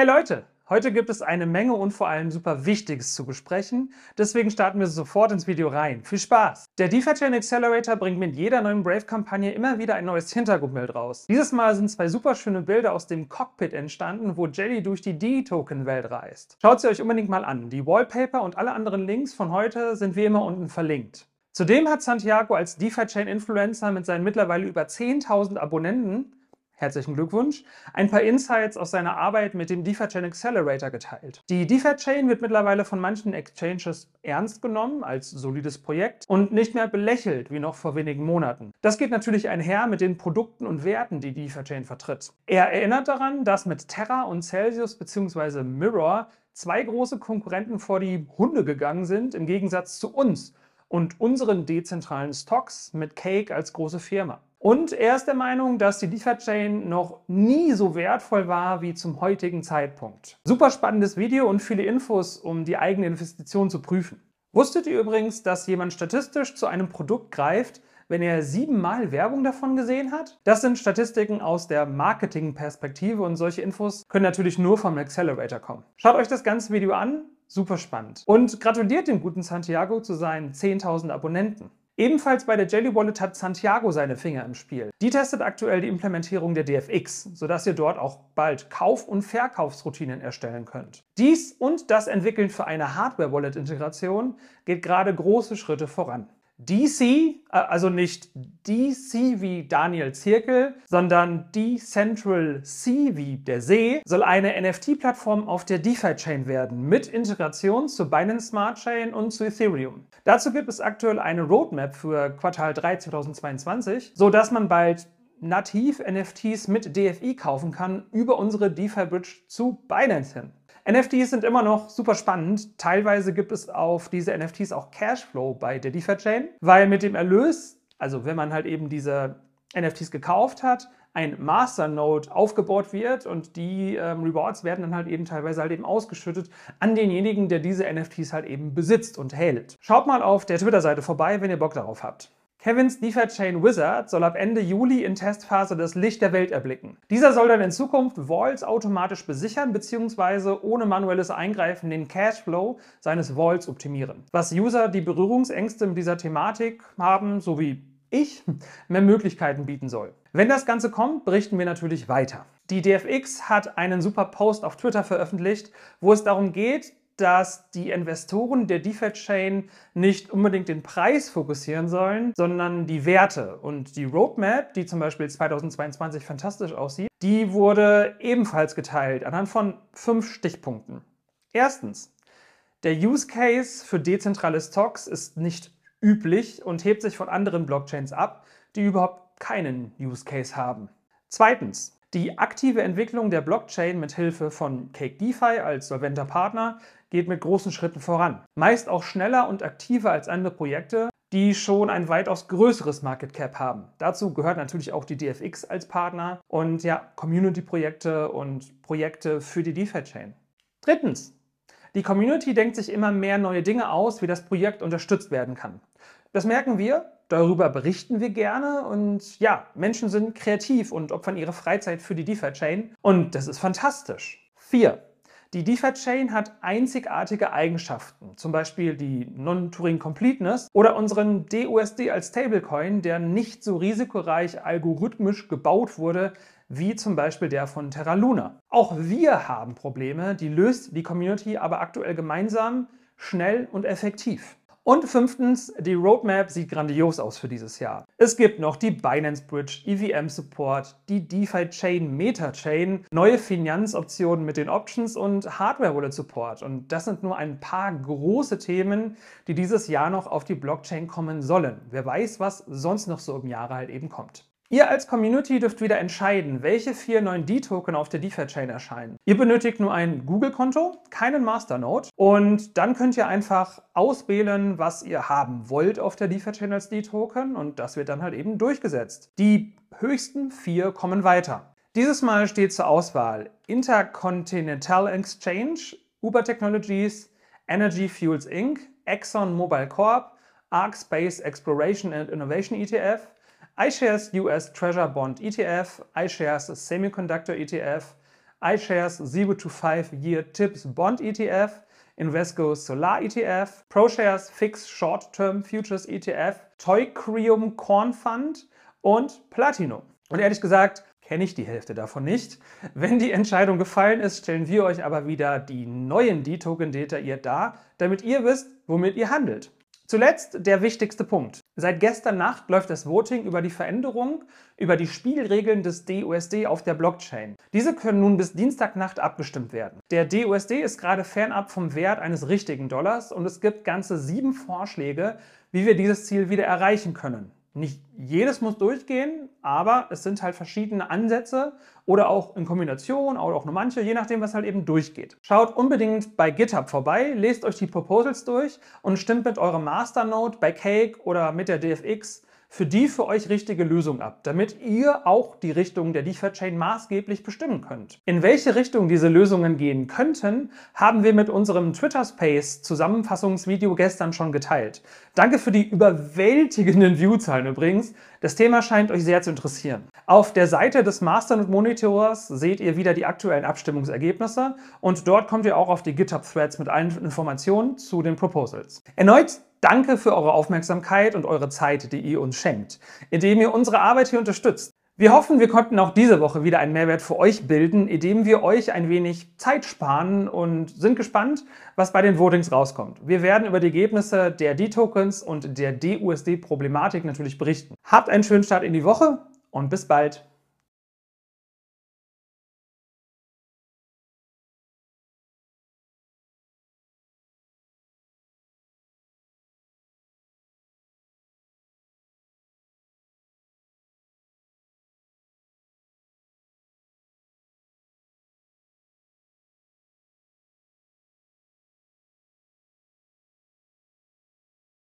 Hey Leute, heute gibt es eine Menge und vor allem super Wichtiges zu besprechen. Deswegen starten wir sofort ins Video rein. Viel Spaß! Der DeFi-Chain Accelerator bringt mit jeder neuen Brave-Kampagne immer wieder ein neues Hintergrundbild raus. Dieses Mal sind zwei super schöne Bilder aus dem Cockpit entstanden, wo Jelly durch die D-Token-Welt reist. Schaut sie euch unbedingt mal an. Die Wallpaper und alle anderen Links von heute sind wie immer unten verlinkt. Zudem hat Santiago als DeFi-Chain-Influencer mit seinen mittlerweile über 10.000 Abonnenten herzlichen Glückwunsch, ein paar Insights aus seiner Arbeit mit dem DeFi-Chain Accelerator geteilt. Die DeFi-Chain wird mittlerweile von manchen Exchanges ernst genommen als solides Projekt und nicht mehr belächelt wie noch vor wenigen Monaten. Das geht natürlich einher mit den Produkten und Werten, die DeFi-Chain vertritt. Er erinnert daran, dass mit Terra und Celsius bzw. Mirror zwei große Konkurrenten vor die Hunde gegangen sind, im Gegensatz zu uns und unseren dezentralen Stocks mit Cake als große Firma. Und er ist der Meinung, dass die DeFi-Chain noch nie so wertvoll war wie zum heutigen Zeitpunkt. Super spannendes Video und viele Infos, um die eigene Investition zu prüfen. Wusstet ihr übrigens, dass jemand statistisch zu einem Produkt greift, wenn er siebenmal Werbung davon gesehen hat? Das sind Statistiken aus der Marketing-Perspektive und solche Infos können natürlich nur vom Accelerator kommen. Schaut euch das ganze Video an, super spannend. Und gratuliert dem guten Santiago zu seinen 10.000 Abonnenten. Ebenfalls bei der Jelly Wallet hat Santiago seine Finger im Spiel. Die testet aktuell die Implementierung der DFX, sodass ihr dort auch bald Kauf- und Verkaufsroutinen erstellen könnt. Dies und das Entwickeln für eine Hardware-Wallet-Integration geht gerade große Schritte voran. DC, äh, also nicht DC wie Daniel Zirkel, sondern Decentral C wie der See, soll eine NFT-Plattform auf der DeFi-Chain werden, mit Integration zu Binance Smart Chain und zu Ethereum. Dazu gibt es aktuell eine Roadmap für Quartal 3 2022, sodass man bald nativ NFTs mit DFI kaufen kann über unsere DeFi-Bridge zu Binance hin. NFTs sind immer noch super spannend. Teilweise gibt es auf diese NFTs auch Cashflow bei der DeFi-Chain, weil mit dem Erlös, also wenn man halt eben diese NFTs gekauft hat, ein Masternode aufgebaut wird und die ähm, Rewards werden dann halt eben teilweise halt eben ausgeschüttet an denjenigen, der diese NFTs halt eben besitzt und hält. Schaut mal auf der Twitter-Seite vorbei, wenn ihr Bock darauf habt. Kevin's DeFi-Chain Wizard soll ab Ende Juli in Testphase das Licht der Welt erblicken. Dieser soll dann in Zukunft Vaults automatisch besichern bzw. ohne manuelles Eingreifen den Cashflow seines Vaults optimieren. Was User, die Berührungsängste mit dieser Thematik haben, so wie ich, mehr Möglichkeiten bieten soll. Wenn das Ganze kommt, berichten wir natürlich weiter. Die DFX hat einen super Post auf Twitter veröffentlicht, wo es darum geht, dass die Investoren der DeFi-Chain nicht unbedingt den Preis fokussieren sollen, sondern die Werte. Und die Roadmap, die zum Beispiel 2022 fantastisch aussieht, die wurde ebenfalls geteilt anhand von fünf Stichpunkten. Erstens, der Use Case für dezentrale Stocks ist nicht üblich und hebt sich von anderen Blockchains ab, die überhaupt keinen Use Case haben. Zweitens, die aktive Entwicklung der Blockchain mit Hilfe von Cake DeFi als solventer Partner geht mit großen Schritten voran. Meist auch schneller und aktiver als andere Projekte, die schon ein weitaus größeres Market Cap haben. Dazu gehört natürlich auch die DFX als Partner und ja, Community-Projekte und Projekte für die DeFi-Chain. Drittens, die Community denkt sich immer mehr neue Dinge aus, wie das Projekt unterstützt werden kann. Das merken wir, darüber berichten wir gerne und ja, Menschen sind kreativ und opfern ihre Freizeit für die DeFi-Chain und das ist fantastisch. 4. Die DeFi-Chain hat einzigartige Eigenschaften, zum Beispiel die Non-Turing-Completeness oder unseren DUSD als Stablecoin, der nicht so risikoreich algorithmisch gebaut wurde wie zum Beispiel der von Terra Luna. Auch wir haben Probleme, die löst die Community aber aktuell gemeinsam, schnell und effektiv. Und fünftens, die Roadmap sieht grandios aus für dieses Jahr. Es gibt noch die Binance Bridge, EVM Support, die DeFi Chain Meta Chain, neue Finanzoptionen mit den Options und Hardware Wallet Support. Und das sind nur ein paar große Themen, die dieses Jahr noch auf die Blockchain kommen sollen. Wer weiß, was sonst noch so im Jahre halt eben kommt. Ihr als Community dürft wieder entscheiden, welche vier neuen D-Token auf der DeFi-Chain erscheinen. Ihr benötigt nur ein Google-Konto, keinen Masternode und dann könnt ihr einfach auswählen, was ihr haben wollt auf der DeFi-Chain als D-Token und das wird dann halt eben durchgesetzt. Die höchsten vier kommen weiter. Dieses Mal steht zur Auswahl Intercontinental Exchange, Uber Technologies, Energy Fuels Inc., Exxon Mobil Corp., Arc Space Exploration and Innovation ETF, iShares US Treasure Bond ETF, iShares Semiconductor ETF, iShares 0-to-5-Year Tips Bond ETF, Invesco Solar ETF, ProShares Fix Short-Term Futures ETF, Toycrium Corn Fund und Platinum. Und ehrlich gesagt, kenne ich die Hälfte davon nicht. Wenn die Entscheidung gefallen ist, stellen wir euch aber wieder die neuen D-Token detailliert dar, damit ihr wisst, womit ihr handelt. Zuletzt der wichtigste Punkt. Seit gestern Nacht läuft das Voting über die Veränderung, über die Spielregeln des DUSD auf der Blockchain. Diese können nun bis Dienstagnacht abgestimmt werden. Der DUSD ist gerade fernab vom Wert eines richtigen Dollars und es gibt ganze sieben Vorschläge, wie wir dieses Ziel wieder erreichen können. Nicht jedes muss durchgehen, aber es sind halt verschiedene Ansätze oder auch in Kombination oder auch nur manche, je nachdem, was halt eben durchgeht. Schaut unbedingt bei GitHub vorbei, lest euch die Proposals durch und stimmt mit eurem Masternode bei Cake oder mit der DFX für die für euch richtige Lösung ab, damit ihr auch die Richtung der DeFi-Chain maßgeblich bestimmen könnt. In welche Richtung diese Lösungen gehen könnten, haben wir mit unserem Twitter-Space Zusammenfassungsvideo gestern schon geteilt. Danke für die überwältigenden Viewzahlen übrigens. Das Thema scheint euch sehr zu interessieren. Auf der Seite des Masternode Monitors seht ihr wieder die aktuellen Abstimmungsergebnisse und dort kommt ihr auch auf die GitHub-Threads mit allen Informationen zu den Proposals. Erneut Danke für eure Aufmerksamkeit und eure Zeit, die ihr uns schenkt, indem ihr unsere Arbeit hier unterstützt. Wir hoffen, wir konnten auch diese Woche wieder einen Mehrwert für euch bilden, indem wir euch ein wenig Zeit sparen und sind gespannt, was bei den Votings rauskommt. Wir werden über die Ergebnisse der D-Tokens und der DUSD-Problematik natürlich berichten. Habt einen schönen Start in die Woche und bis bald.